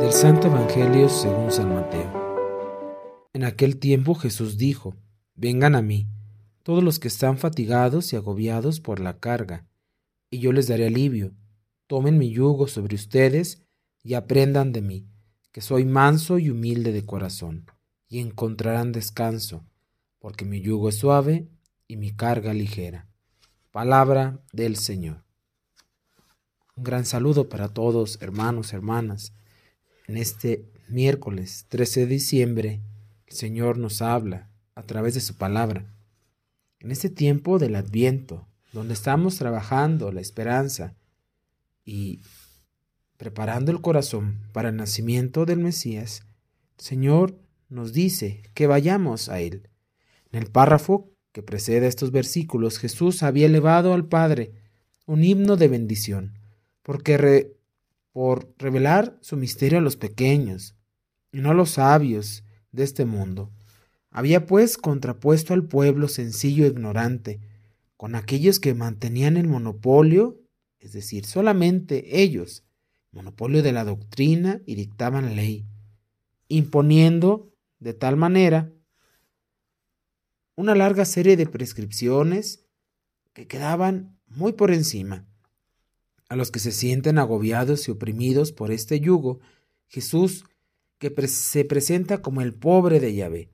Del Santo Evangelio según San Mateo. En aquel tiempo Jesús dijo, Vengan a mí, todos los que están fatigados y agobiados por la carga, y yo les daré alivio. Tomen mi yugo sobre ustedes y aprendan de mí, que soy manso y humilde de corazón, y encontrarán descanso, porque mi yugo es suave y mi carga ligera. Palabra del Señor. Un gran saludo para todos, hermanos, hermanas en este miércoles 13 de diciembre, el Señor nos habla a través de su palabra. En este tiempo del Adviento, donde estamos trabajando la esperanza y preparando el corazón para el nacimiento del Mesías, el Señor nos dice que vayamos a Él. En el párrafo que precede estos versículos, Jesús había elevado al Padre un himno de bendición, porque por revelar su misterio a los pequeños y no a los sabios de este mundo. Había pues contrapuesto al pueblo sencillo e ignorante con aquellos que mantenían el monopolio, es decir, solamente ellos, monopolio de la doctrina y dictaban ley, imponiendo de tal manera una larga serie de prescripciones que quedaban muy por encima a los que se sienten agobiados y oprimidos por este yugo, Jesús, que se presenta como el pobre de Yahvé,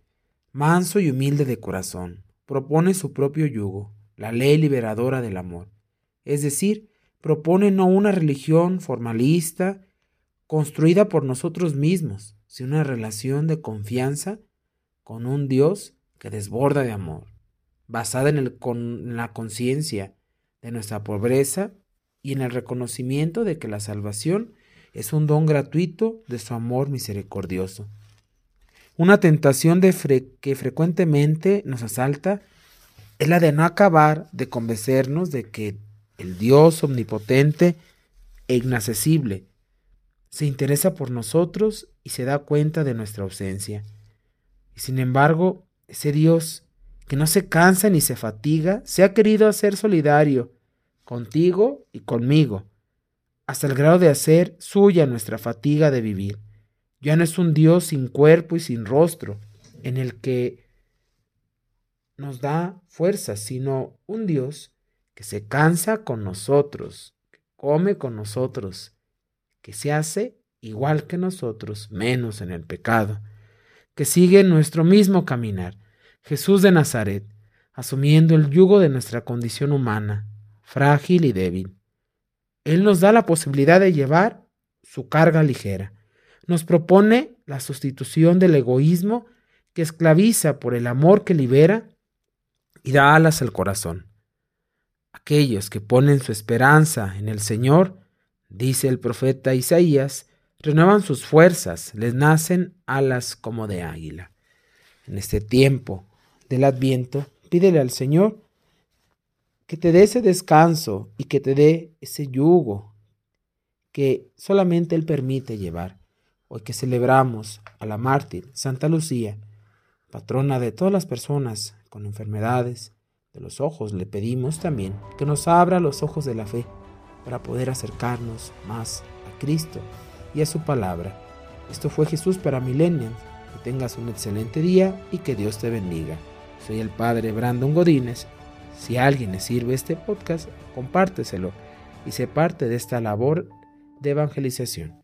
manso y humilde de corazón, propone su propio yugo, la ley liberadora del amor. Es decir, propone no una religión formalista construida por nosotros mismos, sino una relación de confianza con un Dios que desborda de amor, basada en, el, con la conciencia de nuestra pobreza y en el reconocimiento de que la salvación es un don gratuito de su amor misericordioso. Una tentación de que frecuentemente nos asalta es la de no acabar de convencernos de que el Dios omnipotente e inaccesible se interesa por nosotros y se da cuenta de nuestra ausencia. Y sin embargo, ese Dios que no se cansa ni se fatiga, se ha querido hacer solidario contigo y conmigo, hasta el grado de hacer suya nuestra fatiga de vivir. Ya no es un Dios sin cuerpo y sin rostro, en el que nos da fuerza, sino un Dios que se cansa con nosotros, que come con nosotros, que se hace igual que nosotros, menos en el pecado, que sigue nuestro mismo caminar, Jesús de Nazaret, asumiendo el yugo de nuestra condición humana, frágil y débil. Él nos da la posibilidad de llevar su carga ligera. Nos propone la sustitución del egoísmo que esclaviza por el amor que libera y da alas al corazón. Aquellos que ponen su esperanza en el Señor, dice el profeta Isaías, renuevan sus fuerzas, les nacen alas como de águila. En este tiempo del adviento, pídele al Señor que te dé ese descanso y que te dé ese yugo que solamente Él permite llevar. Hoy que celebramos a la mártir Santa Lucía, patrona de todas las personas con enfermedades de los ojos, le pedimos también que nos abra los ojos de la fe para poder acercarnos más a Cristo y a su palabra. Esto fue Jesús para Millennials. Que tengas un excelente día y que Dios te bendiga. Soy el Padre Brandon Godínez si a alguien le sirve este podcast, compárteselo y sé parte de esta labor de evangelización.